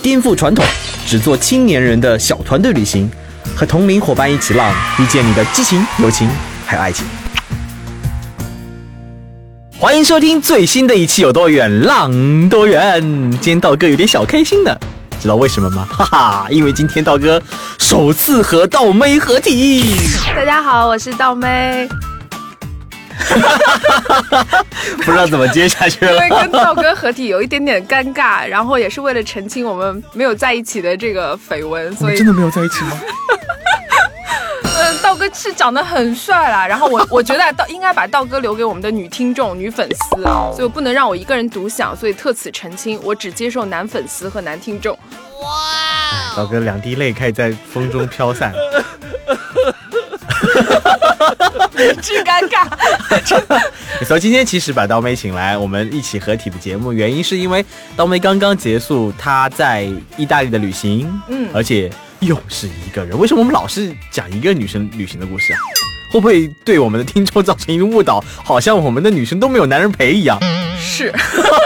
颠覆传统，只做青年人的小团队旅行，和同龄伙伴一起浪，遇见你的激情、友情还有爱情。欢迎收听最新的一期有多远浪多远。今天道哥有点小开心呢，知道为什么吗？哈哈，因为今天道哥首次和道妹合体。大家好，我是道妹。不知道怎么接下去了。因为跟道哥合体有一点点尴尬，然后也是为了澄清我们没有在一起的这个绯闻，所以真的没有在一起吗？嗯，道哥是长得很帅啦，然后我我觉得道应该把道哥留给我们的女听众、女粉丝，所以我不能让我一个人独享，所以特此澄清，我只接受男粉丝和男听众。哇！道哥两滴泪开始在风中飘散。巨尴尬。所以今天其实把刀妹请来，我们一起合体的节目，原因是因为刀妹刚刚结束她在意大利的旅行，嗯，而且又是一个人。为什么我们老是讲一个女生旅行的故事啊？会不会对我们的听众造成一个误导？好像我们的女生都没有男人陪一样。是，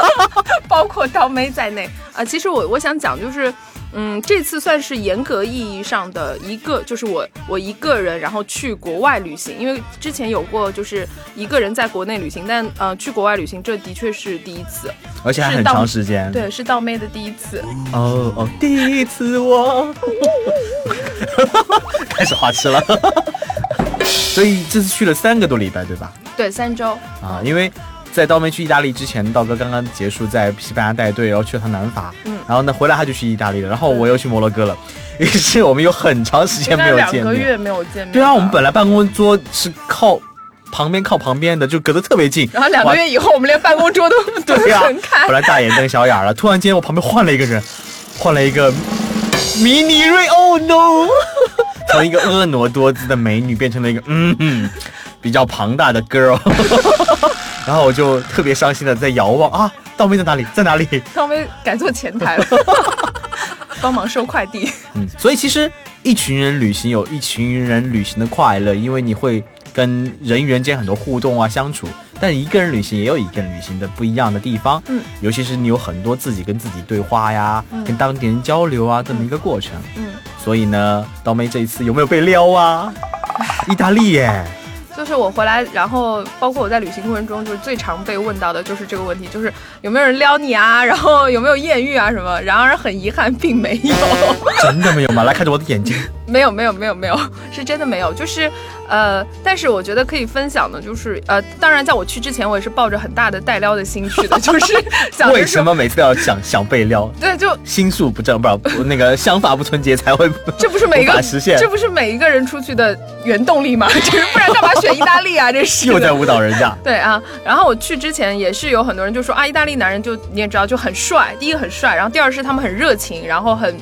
包括刀妹在内啊。其实我我想讲就是。嗯，这次算是严格意义上的一个，就是我我一个人，然后去国外旅行。因为之前有过，就是一个人在国内旅行，但呃，去国外旅行，这的确是第一次，而且还很长时间。对，是道妹的第一次。哦哦，第一次我 开始花痴了。所以这次去了三个多礼拜，对吧？对，三周啊，因为。在刀妹去意大利之前，道哥刚刚结束在西班牙带队，然后去了趟南法，嗯，然后呢回来他就去意大利了，然后我又去摩洛哥了，于是我们有很长时间没有见面，两个月没有见面。对啊，我们本来办公桌是靠旁边靠旁边的，就隔得特别近，然后两个月以后我们连办公桌都 都分开，后来大眼瞪小眼了，突然间我旁边换了一个人，换了一个迷你瑞，Oh no，从一个婀娜多姿的美女变成了一个嗯比较庞大的 girl。然后我就特别伤心的在遥望啊，倒霉在哪里？在哪里？倒霉改做前台了，帮忙收快递。嗯，所以其实一群人旅行有一群人旅行的快乐，因为你会跟人与人间很多互动啊相处。但一个人旅行也有一个人旅行的不一样的地方，嗯，尤其是你有很多自己跟自己对话呀，跟当地人交流啊这么一个过程。嗯，所以呢，刀妹这一次有没有被撩啊？意大利耶。就是我回来，然后包括我在旅行过程中，就是最常被问到的就是这个问题，就是有没有人撩你啊，然后有没有艳遇啊什么？然而很遗憾，并没有。真的没有吗？来看着我的眼睛。没有没有没有没有，是真的没有。就是，呃，但是我觉得可以分享的，就是呃，当然在我去之前，我也是抱着很大的带撩的心去的，就是想为什么每次都要想想被撩？对，就心术不正，不不那个想法不纯洁才会 这不是每个实现，这不是每一个人出去的原动力吗？就是不然干嘛选意大利啊？这是又在误导人家。对啊，然后我去之前也是有很多人就说啊，意大利男人就你也知道就很帅，第一个很帅，然后第二是他们很热情，然后很。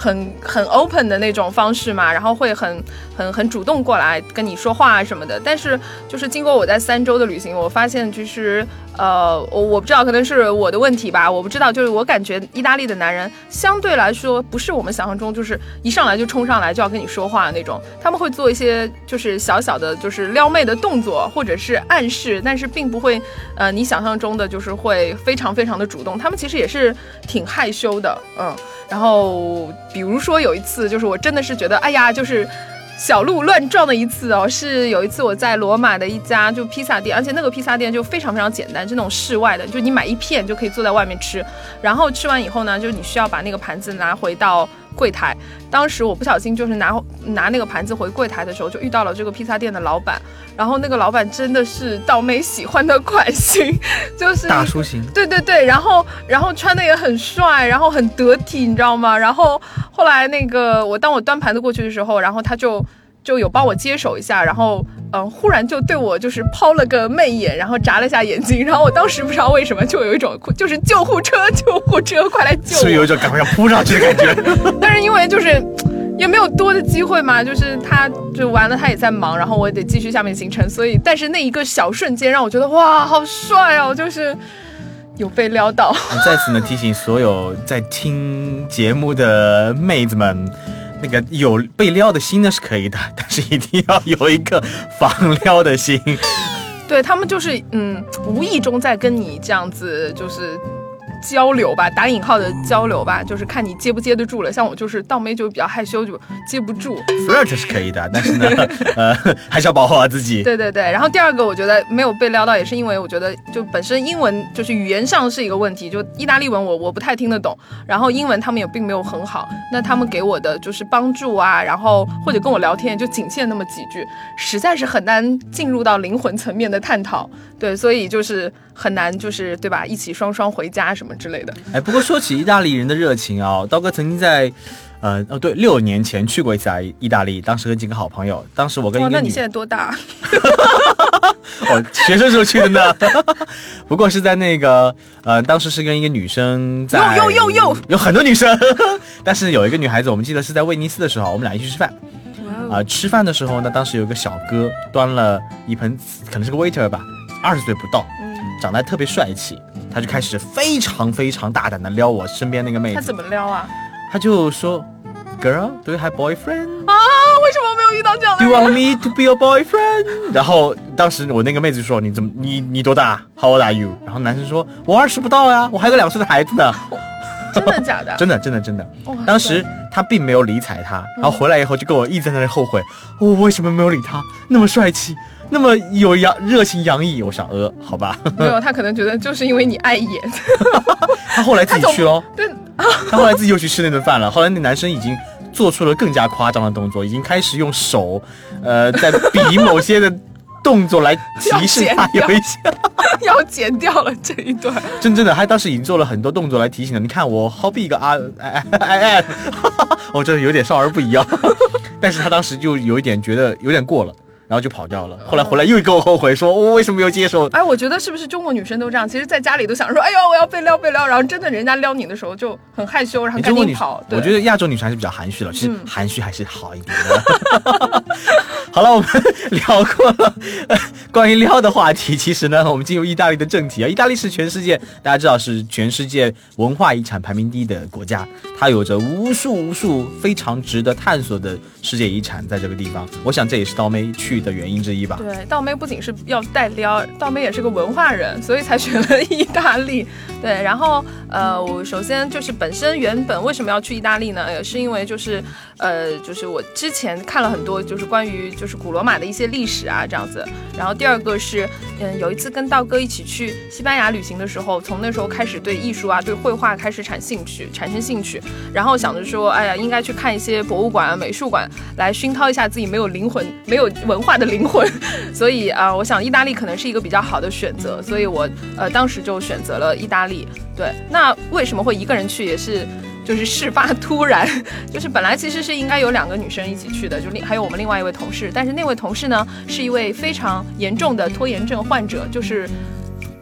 很很 open 的那种方式嘛，然后会很很很主动过来跟你说话啊什么的。但是就是经过我在三周的旅行，我发现其实呃，我我不知道可能是我的问题吧，我不知道。就是我感觉意大利的男人相对来说不是我们想象中就是一上来就冲上来就要跟你说话那种，他们会做一些就是小小的就是撩妹的动作或者是暗示，但是并不会呃你想象中的就是会非常非常的主动。他们其实也是挺害羞的，嗯。然后，比如说有一次，就是我真的是觉得，哎呀，就是小鹿乱撞的一次哦。是有一次我在罗马的一家就披萨店，而且那个披萨店就非常非常简单，就那种室外的，就你买一片就可以坐在外面吃。然后吃完以后呢，就是你需要把那个盘子拿回到。柜台，当时我不小心就是拿拿那个盘子回柜台的时候，就遇到了这个披萨店的老板。然后那个老板真的是倒妹喜欢的款型，就是大叔型。对对对，然后然后穿的也很帅，然后很得体，你知道吗？然后后来那个我当我端盘子过去的时候，然后他就。就有帮我接手一下，然后嗯，忽然就对我就是抛了个媚眼，然后眨了一下眼睛，然后我当时不知道为什么就有一种就是救护车，救护车快来救，所以有一种赶快要扑上去的感觉。但是因为就是也没有多的机会嘛，就是他就完了，他也在忙，然后我也得继续下面行程，所以但是那一个小瞬间让我觉得哇，好帅哦，就是有被撩到。在此呢，提醒所有在听节目的妹子们。那个有被撩的心呢是可以的，但是一定要有一个防撩的心。对他们就是嗯，无意中在跟你这样子就是。交流吧，打引号的交流吧，就是看你接不接得住了。像我就是倒妹，就比较害羞，就接不住。Flirt 是可以的，但是呢，呃，还是要保护好自己。对对对。然后第二个，我觉得没有被撩到，也是因为我觉得就本身英文就是语言上是一个问题，就意大利文我我不太听得懂，然后英文他们也并没有很好。那他们给我的就是帮助啊，然后或者跟我聊天就仅限那么几句，实在是很难进入到灵魂层面的探讨。对，所以就是很难，就是对吧？一起双双回家什么之类的。哎，不过说起意大利人的热情啊，刀哥曾经在，呃，哦对，六年前去过一次意大利，当时跟几个好朋友，当时我跟一个那你现在多大？我 学生时候去的呢。不过是在那个，呃，当时是跟一个女生在，有有有有，有很多女生，但是有一个女孩子，我们记得是在威尼斯的时候，我们俩一起吃饭。啊，吃饭的时候呢，当时有个小哥端了一盆，可能是个 waiter 吧。二十岁不到，长得还特别帅气，他就开始非常非常大胆的撩我身边那个妹子。他怎么撩啊？他就说，Girl, do you have boyfriend？啊，为什么没有遇到这样的？Do you want me to be your boyfriend？然后当时我那个妹子说，你怎么你你多大？How old are you？然后男生说，我二十不到呀，我还有个两岁的孩子呢。真的假的？真的真的真的。当时他并没有理睬他，然后回来以后就跟我一直在那里后悔，我为什么没有理他？那么帅气。那么有洋热情洋溢，我想呃，好吧，没有，他可能觉得就是因为你碍眼，他后来自己去喽，对，他后来自己又去吃那顿饭了。后来那男生已经做出了更加夸张的动作，已经开始用手，呃，在比某些的动作来提示他有一些要剪掉了这一段。真正的，他当时已经做了很多动作来提醒了。你看我 hobby 一个啊，哎哎哎，我真的有点少儿不宜啊。但是他当时就有一点觉得有点过了。然后就跑掉了，后来回来又跟我后悔，说我为什么没有接受？哎，我觉得是不是中国女生都这样？其实，在家里都想说，哎呦，我要被撩被撩，然后真的人家撩你的时候就很害羞，然后赶紧跑。我觉得亚洲女生还是比较含蓄的，其实含蓄还是好一点的。好了，我们 聊过了关于撩的话题，其实呢，我们进入意大利的正题啊。意大利是全世界大家知道是全世界文化遗产排名第一的国家，它有着无数无数非常值得探索的世界遗产在这个地方。我想这也是刀妹去。的原因之一吧。对，道妹不仅是要带撩，道妹也是个文化人，所以才选了 意大利。对，然后呃，我首先就是本身原本为什么要去意大利呢？也是因为就是呃，就是我之前看了很多就是关于就是古罗马的一些历史啊这样子。然后第二个是嗯，有一次跟道哥一起去西班牙旅行的时候，从那时候开始对艺术啊、对绘画开始产兴趣，产生兴趣。然后想着说，哎呀，应该去看一些博物馆啊、美术馆，来熏陶一下自己没有灵魂、没有文化的灵魂。所以啊，我想意大利可能是一个比较好的选择。所以我呃当时就选择了意大利。对，那为什么会一个人去？也是，就是事发突然，就是本来其实是应该有两个女生一起去的，就另还有我们另外一位同事，但是那位同事呢是一位非常严重的拖延症患者，就是。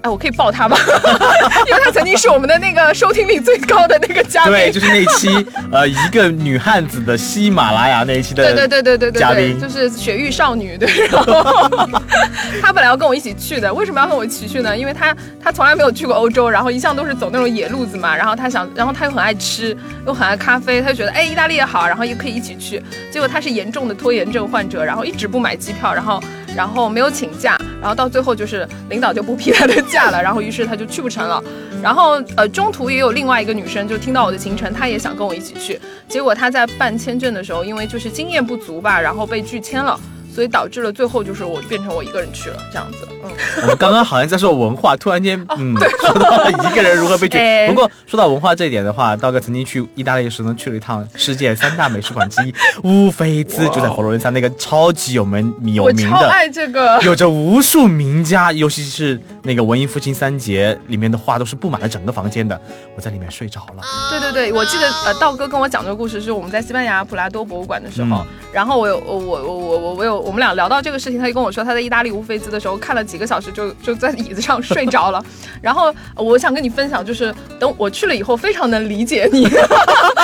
我可以抱他吗？因为他曾经是我们的那个收听率最高的那个嘉宾。对，就是那期呃，一个女汉子的喜马拉雅那一期的。对对对对对对。嘉宾就是雪域少女，对。然后 他本来要跟我一起去的，为什么要跟我一起去呢？因为他他从来没有去过欧洲，然后一向都是走那种野路子嘛。然后他想，然后他又很爱吃，又很爱咖啡，他就觉得哎，意大利也好，然后也可以一起去。结果他是严重的拖延症患者，然后一直不买机票，然后。然后没有请假，然后到最后就是领导就不批他的假了，然后于是他就去不成了。然后呃，中途也有另外一个女生就听到我的行程，她也想跟我一起去，结果她在办签证的时候，因为就是经验不足吧，然后被拒签了。所以导致了最后就是我变成我一个人去了这样子，嗯，我们刚刚好像在说文化，突然间，嗯，说到了一个人如何被拒。不过说到文化这一点的话，道哥曾经去意大利时呢，去了一趟世界三大美术馆之一 乌菲兹，就在佛罗伦萨那个超级有名有名的，爱这个，有着无数名家，尤其是那个文艺复兴三杰里面的画都是布满了整个房间的，我在里面睡着了。对对对，我记得呃，道哥跟我讲这个故事是我们在西班牙普拉多博物馆的时候，然后我有我我我我我有。我们俩聊到这个事情，他就跟我说，他在意大利乌菲兹的时候看了几个小时，就就在椅子上睡着了。然后我想跟你分享，就是等我去了以后，非常能理解你。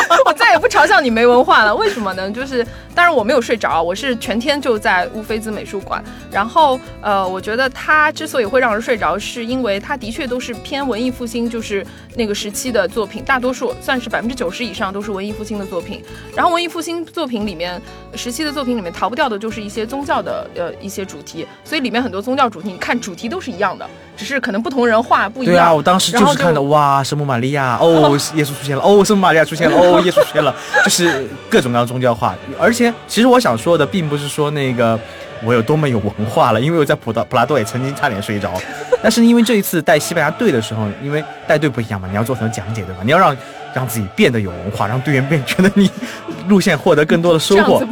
我再也不嘲笑你没文化了。为什么呢？就是当然我没有睡着，我是全天就在乌菲兹美术馆。然后呃，我觉得它之所以会让人睡着，是因为它的确都是偏文艺复兴，就是那个时期的作品，大多数算是百分之九十以上都是文艺复兴的作品。然后文艺复兴作品里面时期的作品里面逃不掉的就是一些宗教的呃一些主题，所以里面很多宗教主题，你看主题都是一样的，只是可能不同人画不一样。对啊，我当时就是看的哇，圣母玛利亚哦，耶稣出现了哦，圣母玛利亚出现了哦，耶稣出现了，就是各种各样宗教化。而且其实我想说的并不是说那个我有多么有文化了，因为我在普达普拉多也曾经差点睡着。但是因为这一次带西班牙队的时候，因为带队不一样嘛，你要做很多讲解对吧？你要让让自己变得有文化，让队员变觉得你路线获得更多的收获。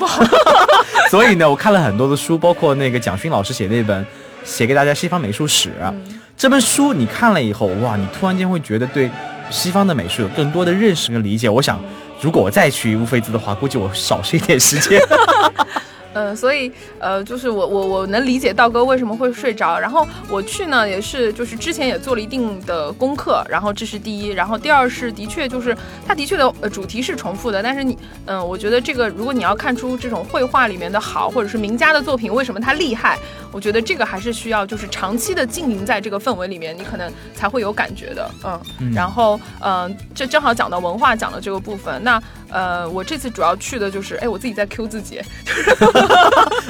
所以呢，我看了很多的书，包括那个蒋勋老师写那本写给大家西方美术史这本书，你看了以后，哇，你突然间会觉得对西方的美术有更多的认识跟理解。我想，如果我再去乌菲兹的话，估计我少睡一点时间。嗯，所以呃，就是我我我能理解道哥为什么会睡着。然后我去呢，也是就是之前也做了一定的功课。然后这是第一，然后第二是的确就是它的确的呃主题是重复的。但是你嗯，我觉得这个如果你要看出这种绘画里面的好，或者是名家的作品为什么它厉害，我觉得这个还是需要就是长期的浸淫在这个氛围里面，你可能才会有感觉的。嗯，然后嗯，这正好讲到文化讲的这个部分。那呃，我这次主要去的就是哎，我自己在 Q 自己。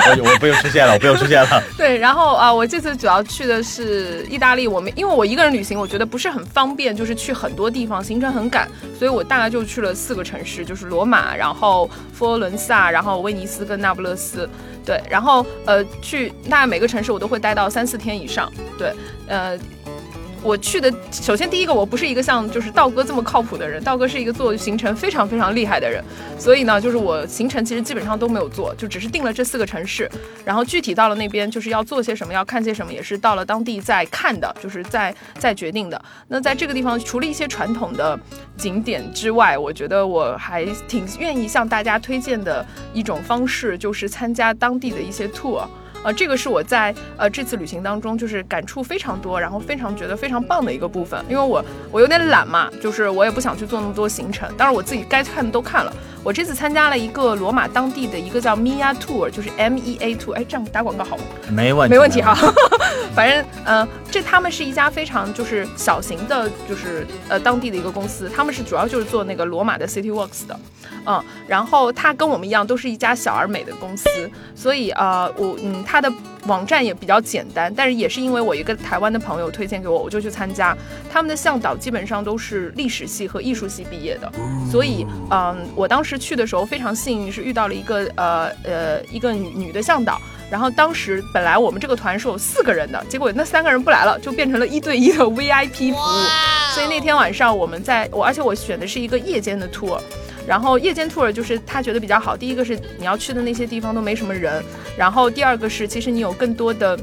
我我不用出现了，我不用出现了。对，然后啊，我这次主要去的是意大利。我们因为我一个人旅行，我觉得不是很方便，就是去很多地方，行程很赶，所以我大概就去了四个城市，就是罗马，然后佛罗伦萨，然后威尼斯跟那不勒斯。对，然后呃，去大概每个城市我都会待到三四天以上。对，呃。我去的首先第一个，我不是一个像就是道哥这么靠谱的人，道哥是一个做行程非常非常厉害的人，所以呢，就是我行程其实基本上都没有做，就只是定了这四个城市，然后具体到了那边就是要做些什么，要看些什么，也是到了当地再看的，就是在在决定的。那在这个地方，除了一些传统的景点之外，我觉得我还挺愿意向大家推荐的一种方式，就是参加当地的一些 tour。呃，这个是我在呃这次旅行当中就是感触非常多，然后非常觉得非常棒的一个部分。因为我我有点懒嘛，就是我也不想去做那么多行程，当然我自己该看的都看了。我这次参加了一个罗马当地的一个叫 Mia Tour，就是 M E A Tour。哎，这样打广告好吗？没问题，没问题哈。反正嗯，这他们是一家非常就是小型的，就是呃当地的一个公司，他们是主要就是做那个罗马的 City Works 的。嗯，然后他跟我们一样，都是一家小而美的公司，所以呃，我嗯，他的网站也比较简单，但是也是因为我一个台湾的朋友推荐给我，我就去参加。他们的向导基本上都是历史系和艺术系毕业的，所以嗯，我当时去的时候非常幸运，是遇到了一个呃呃一个女女的向导。然后当时本来我们这个团是有四个人的，结果那三个人不来了，就变成了一对一的 VIP 服务。所以那天晚上我们在我，而且我选的是一个夜间的 tour。然后夜间 tour 就是他觉得比较好。第一个是你要去的那些地方都没什么人，然后第二个是其实你有更多的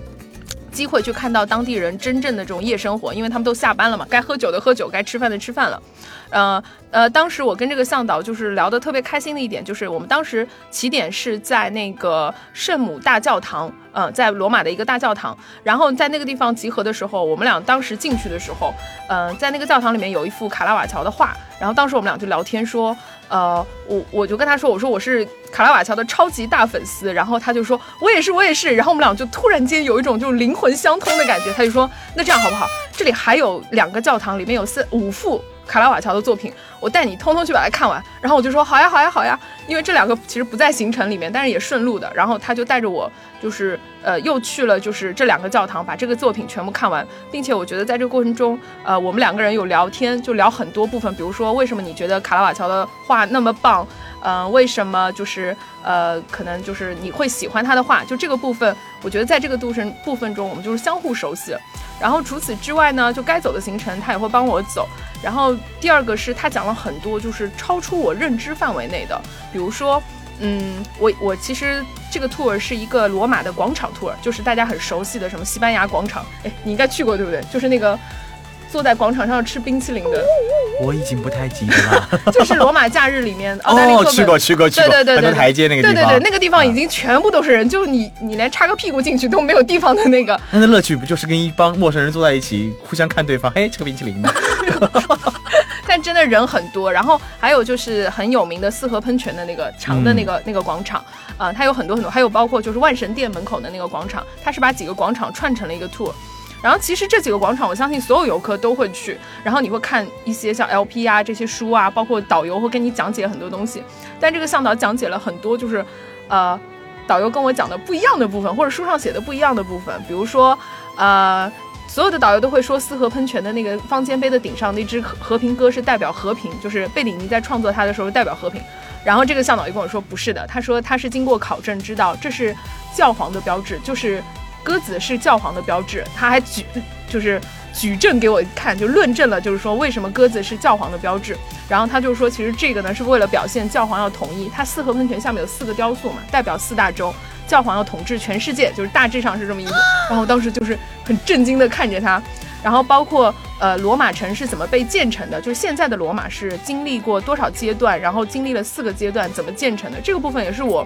机会去看到当地人真正的这种夜生活，因为他们都下班了嘛，该喝酒的喝酒，该吃饭的吃饭了。呃呃，当时我跟这个向导就是聊得特别开心的一点，就是我们当时起点是在那个圣母大教堂，嗯，在罗马的一个大教堂。然后在那个地方集合的时候，我们俩当时进去的时候，嗯，在那个教堂里面有一幅卡拉瓦乔的画。然后当时我们俩就聊天说，呃，我我就跟他说，我说我是卡拉瓦乔的超级大粉丝。然后他就说，我也是，我也是。然后我们俩就突然间有一种就灵魂相通的感觉。他就说，那这样好不好？这里还有两个教堂，里面有四五幅。卡拉瓦乔的作品，我带你通通去把它看完。然后我就说好呀，好呀，好呀。因为这两个其实不在行程里面，但是也顺路的。然后他就带着我，就是呃，又去了就是这两个教堂，把这个作品全部看完，并且我觉得在这个过程中，呃，我们两个人有聊天，就聊很多部分，比如说为什么你觉得卡拉瓦乔的画那么棒，嗯，为什么就是呃，可能就是你会喜欢他的画，就这个部分，我觉得在这个度程部分中，我们就是相互熟悉。然后除此之外呢，就该走的行程他也会帮我走。然后第二个是他讲了很多就是超出我认知范围内的，比如说，嗯，我我其实这个 tour 是一个罗马的广场 tour，就是大家很熟悉的什么西班牙广场，哎，你应该去过对不对？就是那个。坐在广场上吃冰淇淋的，我已经不太记得了。就是罗马假日里面，哦，去过去过去过，对对对，很多台阶那个地方，对对对，那个地方已经全部都是人，就你你连插个屁股进去都没有地方的那个。那的乐趣不就是跟一帮陌生人坐在一起，互相看对方，哎，吃个冰淇淋吗？但真的人很多。然后还有就是很有名的四合喷泉的那个长的那个那个广场，啊，它有很多很多，还有包括就是万神殿门口的那个广场，它是把几个广场串成了一个 tour。然后其实这几个广场，我相信所有游客都会去。然后你会看一些像 LP 啊这些书啊，包括导游会跟你讲解很多东西。但这个向导讲解了很多，就是，呃，导游跟我讲的不一样的部分，或者书上写的不一样的部分。比如说，呃，所有的导游都会说四合喷泉的那个方尖碑的顶上那只和平鸽是代表和平，就是贝里尼在创作它的时候代表和平。然后这个向导就跟我说不是的，他说他是经过考证知道这是教皇的标志，就是。鸽子是教皇的标志，他还举 就是举证给我看，就论证了，就是说为什么鸽子是教皇的标志。然后他就说，其实这个呢是为了表现教皇要统一。他四合喷泉下面有四个雕塑嘛，代表四大洲，教皇要统治全世界，就是大致上是这么意思。然后当时就是很震惊的看着他，然后包括呃罗马城是怎么被建成的，就是现在的罗马是经历过多少阶段，然后经历了四个阶段怎么建成的，这个部分也是我。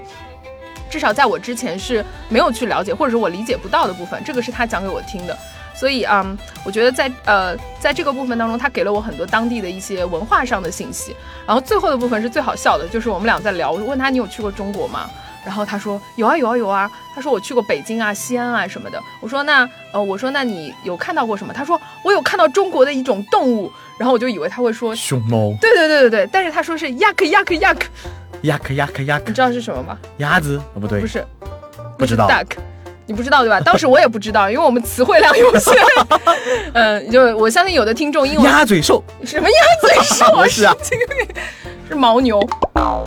至少在我之前是没有去了解，或者是我理解不到的部分，这个是他讲给我听的。所以，嗯，我觉得在呃，在这个部分当中，他给了我很多当地的一些文化上的信息。然后最后的部分是最好笑的，就是我们俩在聊，我问他你有去过中国吗？然后他说有啊有啊有啊。他说我去过北京啊、西安啊什么的。我说那呃，我说那你有看到过什么？他说我有看到中国的一种动物。然后我就以为他会说熊猫。对对对对对，但是他说是 yak yak yak。鸭克鸭克鸭克，你知道是什么吗？鸭子？哦，不对，不是，不知道。duck，你不知道对吧？当时我也不知道，因为我们词汇量有限。嗯，就我相信有的听众英文。鸭嘴兽？什么鸭嘴兽？是啊，是牦牛。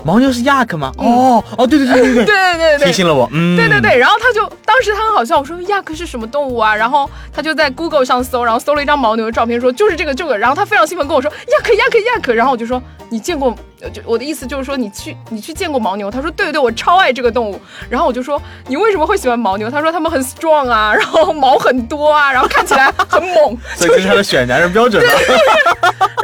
牦牛是 yak 吗？哦哦，对对对对对对对对，提醒了我。嗯，对对对。然后他就当时他很好笑，我说 yak 是什么动物啊？然后他就在 Google 上搜，然后搜了一张牦牛的照片，说就是这个这个。然后他非常兴奋跟我说 yak yak yak。然后我就说你见过？就我的意思就是说，你去你去见过牦牛？他说对对，我超爱这个动物。然后我就说你为什么会喜欢牦牛？他说他们很 strong 啊，然后毛很多啊，然后看起来很猛。所以这是他的选男人标准。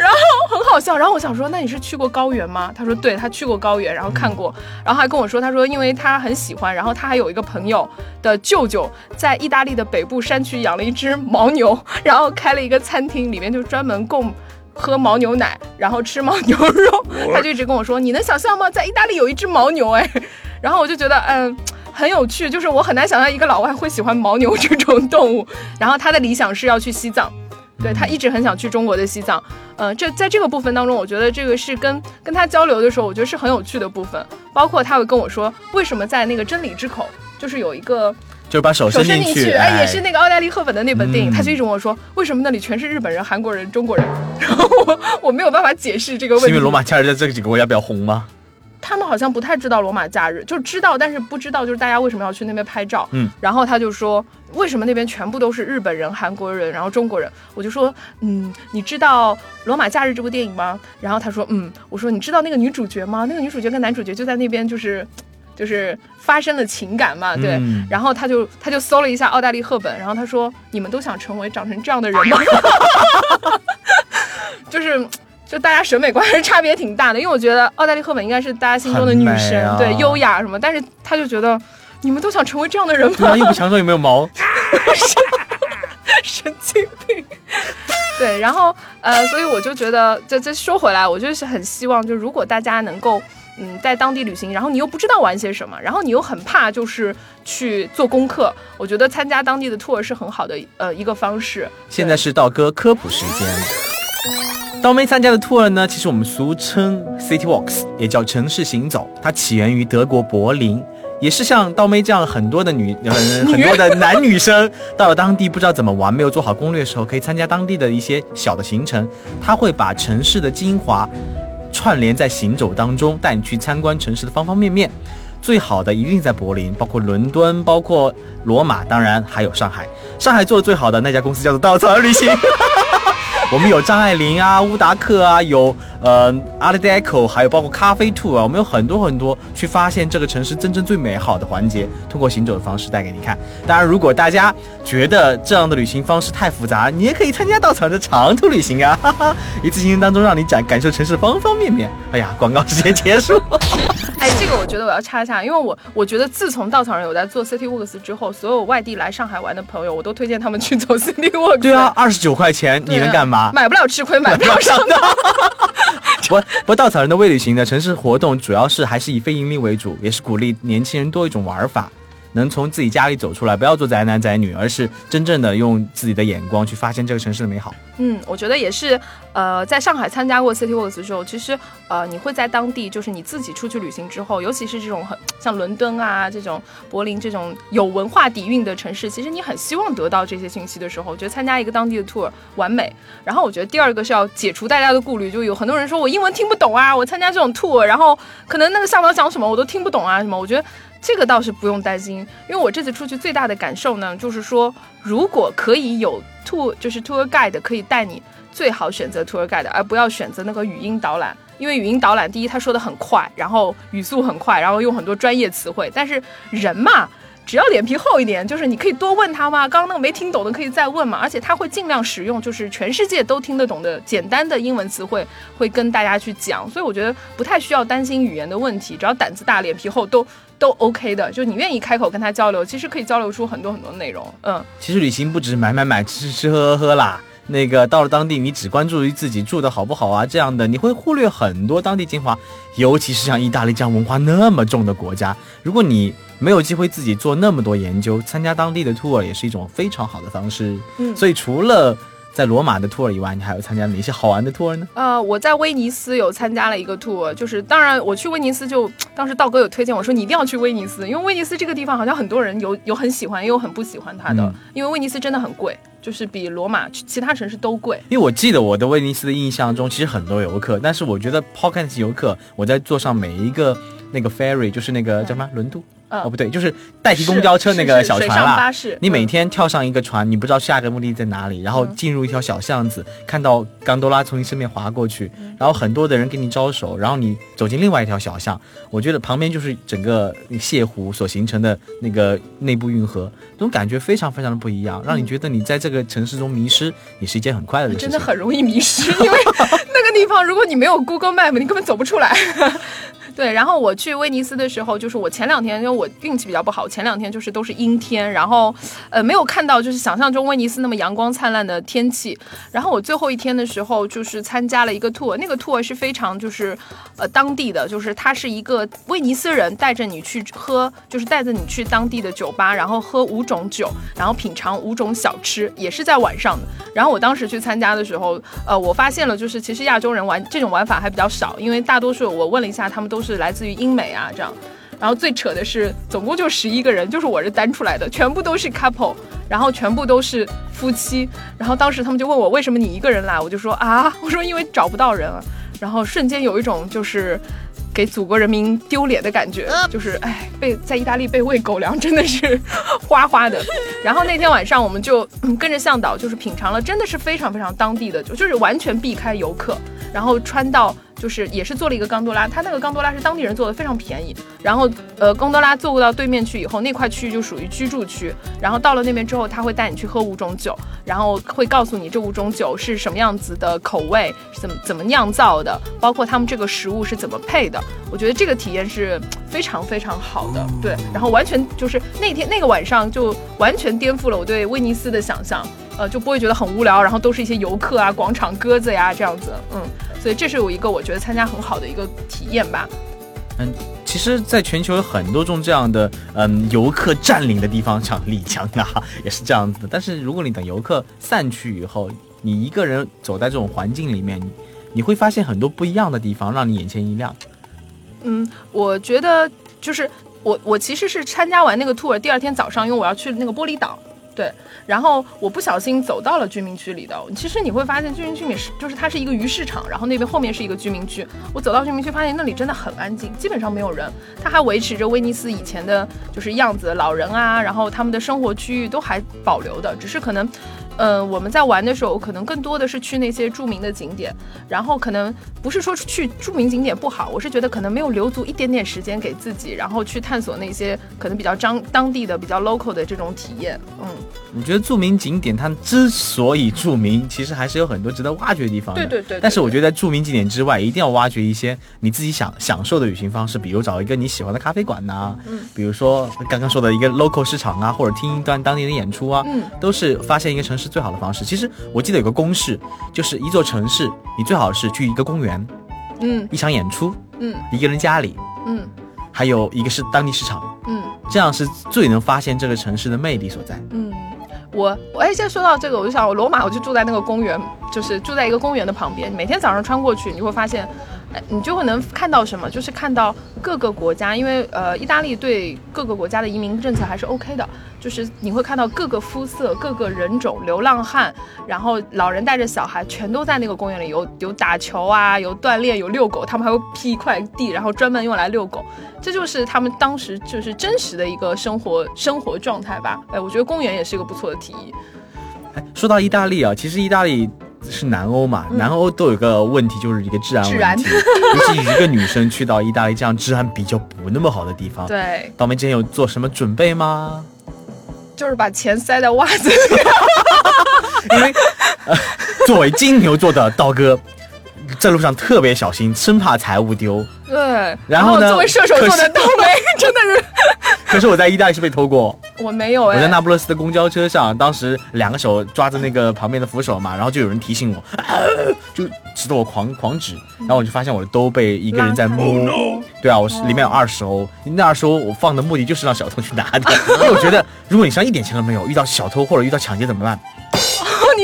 然后很好笑。然后我想说，那你是去过高原吗？他说对，他去过高原，然后看过，然后还跟我说，他说因为他很喜欢，然后他还有一个朋友的舅舅在意大利的北部山区养了一只牦牛，然后开了一个餐厅，里面就专门供。喝牦牛奶，然后吃牦牛肉，他就一直跟我说：“你能想象吗？在意大利有一只牦牛哎。”然后我就觉得，嗯，很有趣，就是我很难想象一个老外会喜欢牦牛这种动物。然后他的理想是要去西藏，对他一直很想去中国的西藏。嗯，这在这个部分当中，我觉得这个是跟跟他交流的时候，我觉得是很有趣的部分。包括他会跟我说，为什么在那个真理之口，就是有一个。就把手伸进去，哎，也是那个奥黛丽·赫本的那本电影，他就一直问我说，为什么那里全是日本人、韩国人、中国人？然后我我没有办法解释这个问题。因为罗马假日在这几个国家比较红吗？他们好像不太知道罗马假日，就知道，但是不知道就是大家为什么要去那边拍照。嗯，然后他就说，为什么那边全部都是日本人、韩国人，然后中国人？我就说，嗯，你知道《罗马假日》这部电影吗？然后他说，嗯，我说你知道那个女主角吗？那个女主角跟男主角就在那边，就是。就是发生了情感嘛，对，然后他就他就搜了一下奥黛丽·赫本，然后他说：“你们都想成为长成这样的人吗？” 就是就大家审美观还是差别挺大的，因为我觉得奥黛丽·赫本应该是大家心中的女神，对，优雅什么，但是他就觉得你们都想成为这样的人吗？又不强壮有没有毛，神经病。对，然后呃，所以我就觉得，这这说回来，我就是很希望，就如果大家能够。嗯，在当地旅行，然后你又不知道玩些什么，然后你又很怕就是去做功课。我觉得参加当地的 tour 是很好的呃一个方式。现在是道哥科普时间。刀妹参加的 tour 呢，其实我们俗称 city walks，也叫城市行走。它起源于德国柏林，也是像刀妹这样很多的女很 很多的男女生到了当地不知道怎么玩，没有做好攻略的时候，可以参加当地的一些小的行程。他会把城市的精华。串联在行走当中，带你去参观城市的方方面面。最好的一定在柏林，包括伦敦，包括罗马，当然还有上海。上海做的最好的那家公司叫做稻草人旅行。我们有张爱玲啊，乌达克啊，有呃阿 d 黛 o 还有包括咖啡兔啊，我们有很多很多去发现这个城市真正最美好的环节，通过行走的方式带给你看。当然，如果大家觉得这样的旅行方式太复杂，你也可以参加稻草人的长途旅行啊，哈哈，一次行程当中让你展感受城市的方方面面。哎呀，广告时间结束。哎，这个我觉得我要插一下，因为我我觉得自从稻草人有在做 City Walks 之后，所有外地来上海玩的朋友，我都推荐他们去走 City Walks。对啊，二十九块钱你能干嘛？买不了吃亏，买不了 上当。不 不，稻草人的未旅行的城市活动主要是还是以非盈利为主，也是鼓励年轻人多一种玩法。能从自己家里走出来，不要做宅男宅女，而是真正的用自己的眼光去发现这个城市的美好。嗯，我觉得也是。呃，在上海参加过 City Walks 之后，其实呃，你会在当地，就是你自己出去旅行之后，尤其是这种很像伦敦啊这种柏林这种有文化底蕴的城市，其实你很希望得到这些信息的时候，我觉得参加一个当地的 tour 完美。然后我觉得第二个是要解除大家的顾虑，就有很多人说我英文听不懂啊，我参加这种 tour，然后可能那个向导讲什么我都听不懂啊什么，我觉得。这个倒是不用担心，因为我这次出去最大的感受呢，就是说，如果可以有 tour，就是 tour guide 可以带你，最好选择 tour guide，而不要选择那个语音导览，因为语音导览，第一他说的很快，然后语速很快，然后用很多专业词汇，但是人嘛。只要脸皮厚一点，就是你可以多问他嘛。刚刚那个没听懂的可以再问嘛。而且他会尽量使用就是全世界都听得懂的简单的英文词汇，会跟大家去讲。所以我觉得不太需要担心语言的问题，只要胆子大、脸皮厚，都都 OK 的。就你愿意开口跟他交流，其实可以交流出很多很多内容。嗯，其实旅行不止买买买、吃吃喝喝啦。那个到了当地，你只关注于自己住的好不好啊，这样的你会忽略很多当地精华，尤其是像意大利这样文化那么重的国家，如果你。没有机会自己做那么多研究，参加当地的 tour 也是一种非常好的方式。嗯，所以除了在罗马的 tour 以外，你还有参加哪些好玩的 tour 呢？呃，我在威尼斯有参加了一个 tour，就是当然我去威尼斯就当时道哥有推荐我说你一定要去威尼斯，因为威尼斯这个地方好像很多人有有很喜欢，也有很不喜欢它的，因为威尼斯真的很贵，就是比罗马其他城市都贵。因为我记得我的威尼斯的印象中，其实很多游客，但是我觉得抛开那些游客，我在坐上每一个那个 ferry，就是那个叫什么轮渡。哦，不对，就是代替公交车那个小船啦。你每天跳上一个船，你不知道下一个目的地在哪里，然后进入一条小巷子，看到冈多拉从你身边划过去，然后很多的人给你招手，然后你走进另外一条小巷，我觉得旁边就是整个泻湖所形成的那个内部运河，这种感觉非常非常的不一样，让你觉得你在这个城市中迷失也是一件很快乐的事情。真的很容易迷失，因为那个地方如果你没有 Google Map，你根本走不出来。对，然后我去威尼斯的时候，就是我前两天，因为我运气比较不好，前两天就是都是阴天，然后，呃，没有看到就是想象中威尼斯那么阳光灿烂的天气。然后我最后一天的时候，就是参加了一个 tour，那个 tour 是非常就是，呃，当地的，就是他是一个威尼斯人带着你去喝，就是带着你去当地的酒吧，然后喝五种酒，然后品尝五种小吃，也是在晚上的。然后我当时去参加的时候，呃，我发现了就是其实亚洲人玩这种玩法还比较少，因为大多数我问了一下，他们都是。是来自于英美啊，这样，然后最扯的是，总共就十一个人，就是我是单出来的，全部都是 couple，然后全部都是夫妻，然后当时他们就问我为什么你一个人来，我就说啊，我说因为找不到人，然后瞬间有一种就是给祖国人民丢脸的感觉，就是哎，被在意大利被喂狗粮真的是 花花的，然后那天晚上我们就跟着向导就是品尝了，真的是非常非常当地的，就就是完全避开游客，然后穿到。就是也是做了一个冈多拉，他那个冈多拉是当地人做的，非常便宜。然后，呃，冈多拉坐到对面去以后，那块区域就属于居住区。然后到了那边之后，他会带你去喝五种酒，然后会告诉你这五种酒是什么样子的口味，怎么怎么酿造的，包括他们这个食物是怎么配的。我觉得这个体验是非常非常好的，对。然后完全就是那天那个晚上就完全颠覆了我对威尼斯的想象，呃，就不会觉得很无聊，然后都是一些游客啊、广场鸽子呀这样子，嗯。所以这是我一个我觉得参加很好的一个体验吧。嗯，其实，在全球有很多种这样的嗯游客占领的地方，像丽江啊，也是这样子的。但是如果你等游客散去以后，你一个人走在这种环境里面，你会发现很多不一样的地方，让你眼前一亮。嗯，我觉得就是我我其实是参加完那个 tour，第二天早上，因为我要去那个玻璃岛。对，然后我不小心走到了居民区里的。其实你会发现，居民区里是就是它是一个鱼市场，然后那边后面是一个居民区。我走到居民区，发现那里真的很安静，基本上没有人。它还维持着威尼斯以前的就是样子，老人啊，然后他们的生活区域都还保留的，只是可能。嗯，我们在玩的时候，可能更多的是去那些著名的景点，然后可能不是说去著名景点不好，我是觉得可能没有留足一点点时间给自己，然后去探索那些可能比较当当地的、比较 local 的这种体验。嗯，我觉得著名景点它之所以著名，其实还是有很多值得挖掘的地方。对对对。但是我觉得在著名景点之外，一定要挖掘一些你自己想享受的旅行方式，比如找一个你喜欢的咖啡馆呐，嗯，比如说刚刚说的一个 local 市场啊，或者听一段当地的演出啊，嗯，都是发现一个城市最好的方式。其实我记得有个公式，就是一座城市，你最好是去一个公园，嗯，一场演出，嗯，一个人家里，嗯，还有一个是当地市场，嗯，这样是最能发现这个城市的魅力所在。嗯，我我哎，现在说到这个，我就想，我罗马我就住在那个公园，就是住在一个公园的旁边，每天早上穿过去，你会发现。你就会能看到什么？就是看到各个国家，因为呃，意大利对各个国家的移民政策还是 OK 的。就是你会看到各个肤色、各个人种、流浪汉，然后老人带着小孩，全都在那个公园里有有打球啊，有锻炼，有遛狗。他们还会辟一块地，然后专门用来遛狗。这就是他们当时就是真实的一个生活生活状态吧。哎，我觉得公园也是一个不错的提议。哎，说到意大利啊，其实意大利。是南欧嘛？南欧都有个问题，就是一个治安问题。尤其一个女生去到意大利这样治安比较不那么好的地方，对，倒霉今天有做什么准备吗？就是把钱塞在袜子里。因为作为金牛座的刀哥，在路上特别小心，生怕财物丢。对，然后呢？作为射手座的刀妹，真的是。可是我在意大利是被偷过，我没有哎。我在那不勒斯的公交车上，当时两个手抓着那个旁边的扶手嘛，然后就有人提醒我，就指着我狂狂指，然后我就发现我的兜被一个人在摸。对啊，我是里面有二十欧，那二十欧我放的目的就是让小偷去拿的，因为我觉得如果你身上一点钱都没有，遇到小偷或者遇到抢劫怎么办？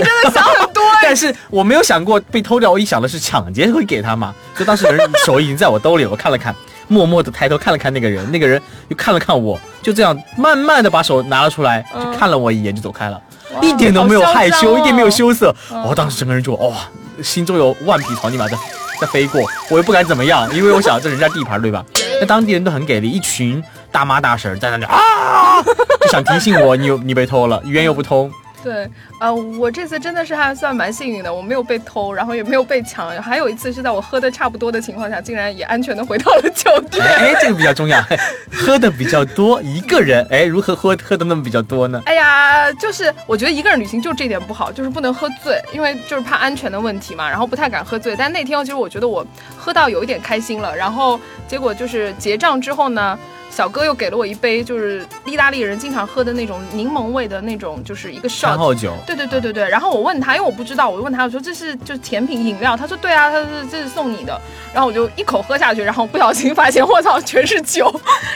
哦，你真的想很多。但是我没有想过被偷掉，我一想的是抢劫会给他嘛，就当时人手已经在我兜里，我看了看。默默的抬头看了看那个人，那个人又看了看我，就这样慢慢的把手拿了出来，就看了我一眼就走开了，一点都没有害羞，一点没有羞涩。我当时整个人就哇，心中有万匹草泥马在在飞过，我又不敢怎么样，因为我想这人家地盘对吧？那当地人都很给力，一群大妈大婶在那里啊，就想提醒我你有你被偷了，语言又不通。对，呃，我这次真的是还算蛮幸运的，我没有被偷，然后也没有被抢，还有一次是在我喝的差不多的情况下，竟然也安全的回到了酒店。哎，这个比较重要，喝的比较多，一个人，哎，如何喝喝的那么比较多呢？哎呀，就是我觉得一个人旅行就这点不好，就是不能喝醉，因为就是怕安全的问题嘛，然后不太敢喝醉。但那天其实我觉得我喝到有一点开心了，然后结果就是结账之后呢。小哥又给了我一杯，就是意大利人经常喝的那种柠檬味的那种，就是一个餐后酒。对对对对对。然后我问他，因为我不知道，我就问他，我说这是就是甜品饮料。他说对啊，他说这是送你的。然后我就一口喝下去，然后不小心发现我操全是酒，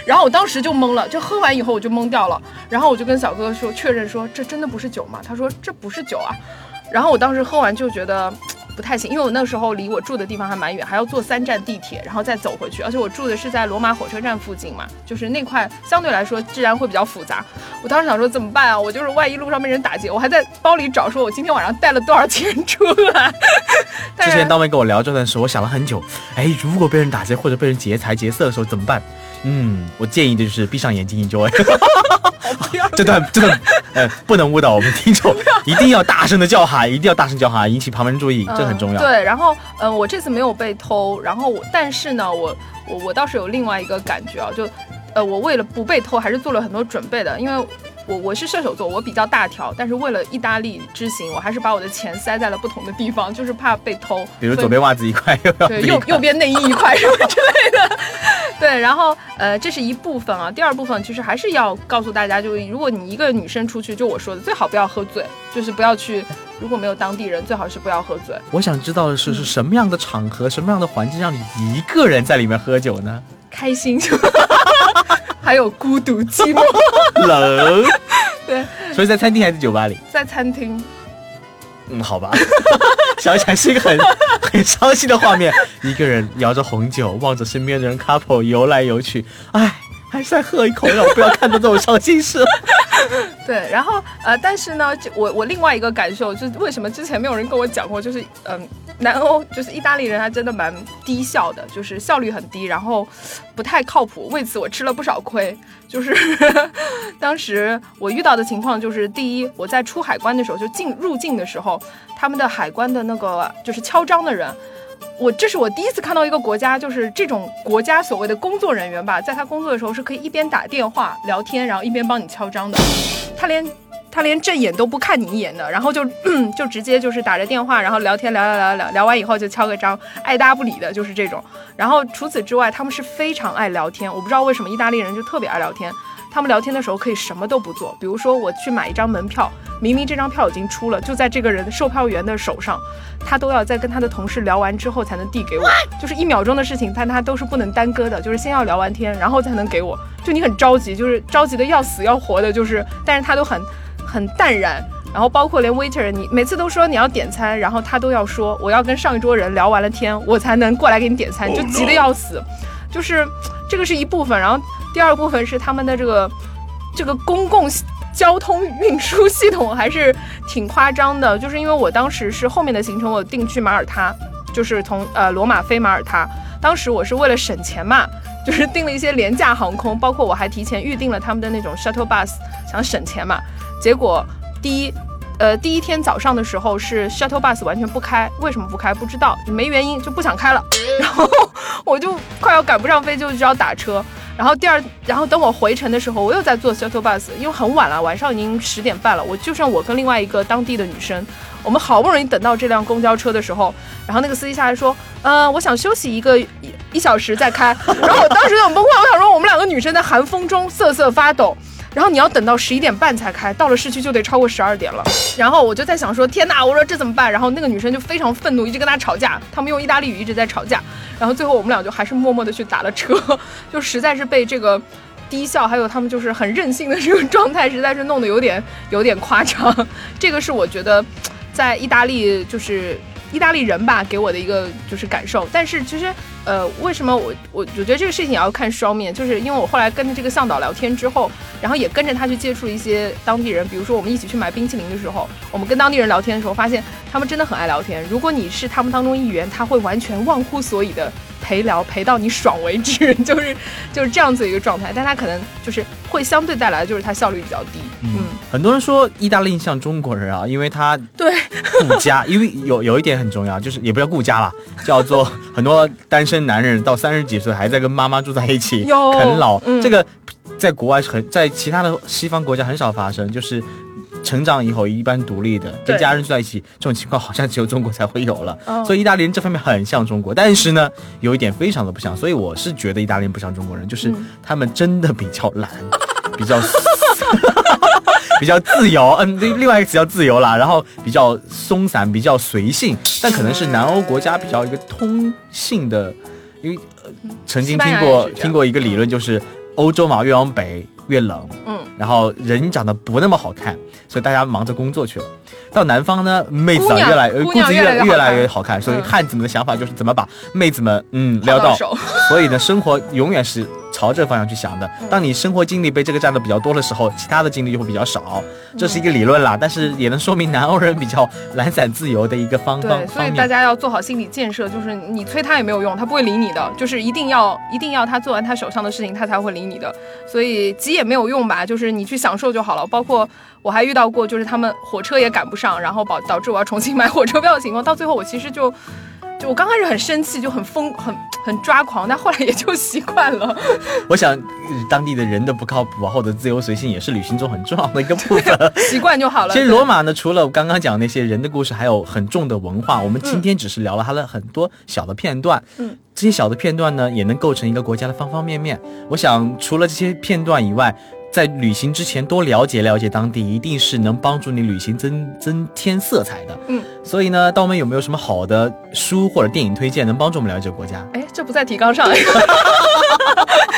然后我当时就懵了，就喝完以后我就懵掉了。然后我就跟小哥说确认说这真的不是酒吗？他说这不是酒啊。然后我当时喝完就觉得。不太行，因为我那时候离我住的地方还蛮远，还要坐三站地铁，然后再走回去。而且我住的是在罗马火车站附近嘛，就是那块相对来说治安会比较复杂。我当时想说怎么办啊？我就是万一路上被人打劫，我还在包里找，说我今天晚上带了多少钱出来。之前当妹跟我聊这段时，我想了很久，哎，如果被人打劫或者被人劫财劫色的时候怎么办？嗯，我建议的就是闭上眼睛 enjoy。这段这段呃不能误导我们听众，一定要大声的叫喊，一定要大声叫喊，引起旁人注意，这很重要。对，然后嗯，我这次没有被偷，然后我但是呢，我我我倒是有另外一个感觉啊，就呃，我为了不被偷，还是做了很多准备的，因为。我我是射手座，我比较大条，但是为了意大利之行，我还是把我的钱塞在了不同的地方，就是怕被偷。比如左边袜子一块，右对右右边内衣一块什么之类的。对，然后呃，这是一部分啊。第二部分其实还是要告诉大家，就如果你一个女生出去，就我说的，最好不要喝醉，就是不要去，如果没有当地人，最好是不要喝醉。我想知道的是，是什么样的场合，什么样的环境，让你一个人在里面喝酒呢？开心。还有孤独寂寞 冷，对，所以在餐厅还是酒吧里？在餐厅。嗯，好吧，想起来是一个很很伤心的画面，一个人摇着红酒，望着身边的人 couple 游来游去，唉。还是再喝一口，让我不要看到这种伤心事。对，然后呃，但是呢，就我我另外一个感受就是，为什么之前没有人跟我讲过，就是嗯，南欧就是意大利人，他真的蛮低效的，就是效率很低，然后不太靠谱。为此我吃了不少亏。就是 当时我遇到的情况就是，第一，我在出海关的时候，就进入境的时候，他们的海关的那个就是敲章的人。我这是我第一次看到一个国家，就是这种国家所谓的工作人员吧，在他工作的时候是可以一边打电话聊天，然后一边帮你敲章的。他连他连正眼都不看你一眼的，然后就 就直接就是打着电话，然后聊天聊聊聊聊聊完以后就敲个章，爱搭不理的，就是这种。然后除此之外，他们是非常爱聊天，我不知道为什么意大利人就特别爱聊天。他们聊天的时候可以什么都不做，比如说我去买一张门票，明明这张票已经出了，就在这个人售票员的手上，他都要在跟他的同事聊完之后才能递给我，就是一秒钟的事情，但他都是不能耽搁的，就是先要聊完天，然后才能给我。就你很着急，就是着急的要死要活的，就是，但是他都很很淡然。然后包括连 waiter，你每次都说你要点餐，然后他都要说我要跟上一桌人聊完了天，我才能过来给你点餐，就急得要死。就是这个是一部分，然后第二部分是他们的这个这个公共交通运输系统还是挺夸张的。就是因为我当时是后面的行程，我定去马耳他，就是从呃罗马飞马耳他，当时我是为了省钱嘛，就是订了一些廉价航空，包括我还提前预定了他们的那种 shuttle bus，想省钱嘛，结果。第一，呃，第一天早上的时候是 shuttle bus 完全不开，为什么不开？不知道，没原因，就不想开了。然后我就快要赶不上飞机，就需要打车。然后第二，然后等我回程的时候，我又在坐 shuttle bus，因为很晚了，晚上已经十点半了。我就剩我跟另外一个当地的女生，我们好不容易等到这辆公交车的时候，然后那个司机下来说，呃，我想休息一个一一小时再开。然后我当时就很崩溃，我想说，我们两个女生在寒风中瑟瑟发抖。然后你要等到十一点半才开，到了市区就得超过十二点了。然后我就在想说，天哪，我说这怎么办？然后那个女生就非常愤怒，一直跟他吵架。他们用意大利语一直在吵架。然后最后我们俩就还是默默的去打了车，就实在是被这个低效，还有他们就是很任性的这个状态，实在是弄得有点有点夸张。这个是我觉得在意大利就是。意大利人吧给我的一个就是感受，但是其实，呃，为什么我我我觉得这个事情也要看双面，就是因为我后来跟着这个向导聊天之后，然后也跟着他去接触一些当地人，比如说我们一起去买冰淇淋的时候，我们跟当地人聊天的时候，发现他们真的很爱聊天。如果你是他们当中一员，他会完全忘乎所以的。陪聊陪到你爽为止，就是就是这样子一个状态，但他可能就是会相对带来的就是他效率比较低。嗯，很多人说意大利像中国人啊，因为他对顾家，因为有有一点很重要，就是也不叫顾家了，叫做很多单身男人到三十几岁还在跟妈妈住在一起啃老，这个在国外很在其他的西方国家很少发生，就是。成长以后一般独立的，跟家人住在一起，这种情况好像只有中国才会有了。所以意大利人这方面很像中国，但是呢，有一点非常的不像。所以我是觉得意大利人不像中国人，就是他们真的比较懒，比较比较自由。嗯，另另外一个词叫自由啦，然后比较松散，比较随性。但可能是南欧国家比较一个通性的，因为曾经听过听过一个理论，就是欧洲嘛越往北越冷。嗯。然后人长得不那么好看，所以大家忙着工作去了。到南方呢，妹子啊越来姑子越越来越好看，所以汉子们的想法就是怎么把妹子们嗯撩到。所以呢，生活永远是。朝这方向去想的。当你生活经历被这个占的比较多的时候，其他的经历就会比较少。这是一个理论啦，但是也能说明南欧人比较懒散自由的一个方方对，所以大家要做好心理建设，就是你催他也没有用，他不会理你的。就是一定要一定要他做完他手上的事情，他才会理你的。所以急也没有用吧，就是你去享受就好了。包括我还遇到过，就是他们火车也赶不上，然后导导致我要重新买火车票的情况。到最后我其实就。就我刚开始很生气，就很疯，很很抓狂，但后来也就习惯了。我想，当地的人的不靠谱或者自由随性，也是旅行中很重要的一个部分。习惯就好了。其实罗马呢，除了刚刚讲那些人的故事，还有很重的文化。我们今天只是聊了它的很多小的片段。嗯，这些小的片段呢，也能构成一个国家的方方面面。我想，除了这些片段以外。在旅行之前多了解了解当地，一定是能帮助你旅行增增添色彩的。嗯，所以呢，道们有没有什么好的书或者电影推荐，能帮助我们了解国家？哎，这不在提纲上。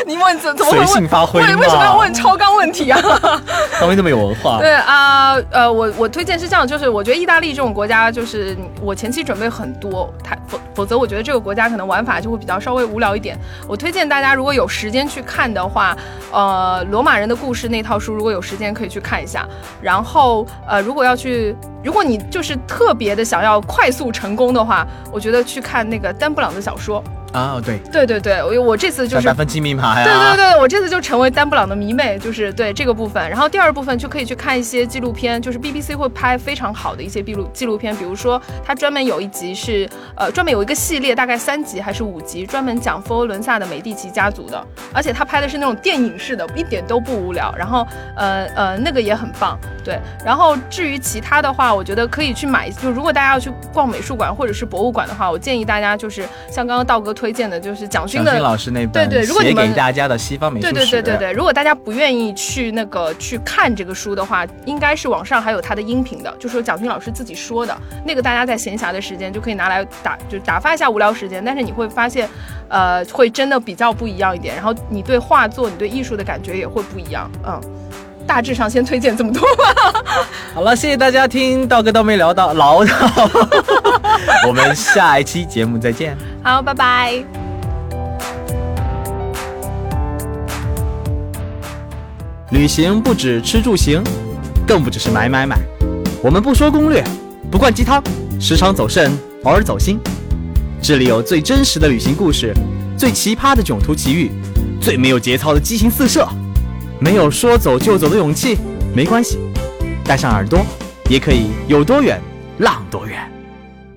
你问怎怎么随性发挥？为为什么要问超纲问题啊？道们这么有文化。对啊，呃，我我推荐是这样，就是我觉得意大利这种国家，就是我前期准备很多，他否否则我觉得这个国家可能玩法就会比较稍微无聊一点。我推荐大家如果有时间去看的话，呃，罗马人的。故事那套书，如果有时间可以去看一下。然后，呃，如果要去，如果你就是特别的想要快速成功的话，我觉得去看那个丹布朗的小说。啊，对对对对，我我这次就是达芬奇密码呀，对对对，我这次就成为丹布朗的迷妹，就是对这个部分。然后第二部分就可以去看一些纪录片，就是 BBC 会拍非常好的一些纪录纪录片，比如说它专门有一集是呃专门有一个系列，大概三集还是五集，专门讲佛罗伦萨的美第奇家族的，而且他拍的是那种电影式的，一点都不无聊。然后呃呃那个也很棒，对。然后至于其他的话，我觉得可以去买，就如果大家要去逛美术馆或者是博物馆的话，我建议大家就是像刚刚道哥推。荐的就是蒋勋的老师那本对对，如果写给大家的西方美术史。对对对对对，如果大家不愿意去那个去看这个书的话，应该是网上还有他的音频的，就说蒋勋老师自己说的那个，大家在闲暇的时间就可以拿来打，就打发一下无聊时间。但是你会发现，呃，会真的比较不一样一点。然后你对画作、你对艺术的感觉也会不一样。嗯，大致上先推荐这么多吧。好了，谢谢大家听道哥都没聊到唠叨，我们下一期节目再见。好，拜拜。旅行不止吃住行，更不只是买买买。我们不说攻略，不灌鸡汤，时常走肾，偶尔走心。这里有最真实的旅行故事，最奇葩的囧途奇遇，最没有节操的激情四射。没有说走就走的勇气，没关系，带上耳朵，也可以有多远浪多远。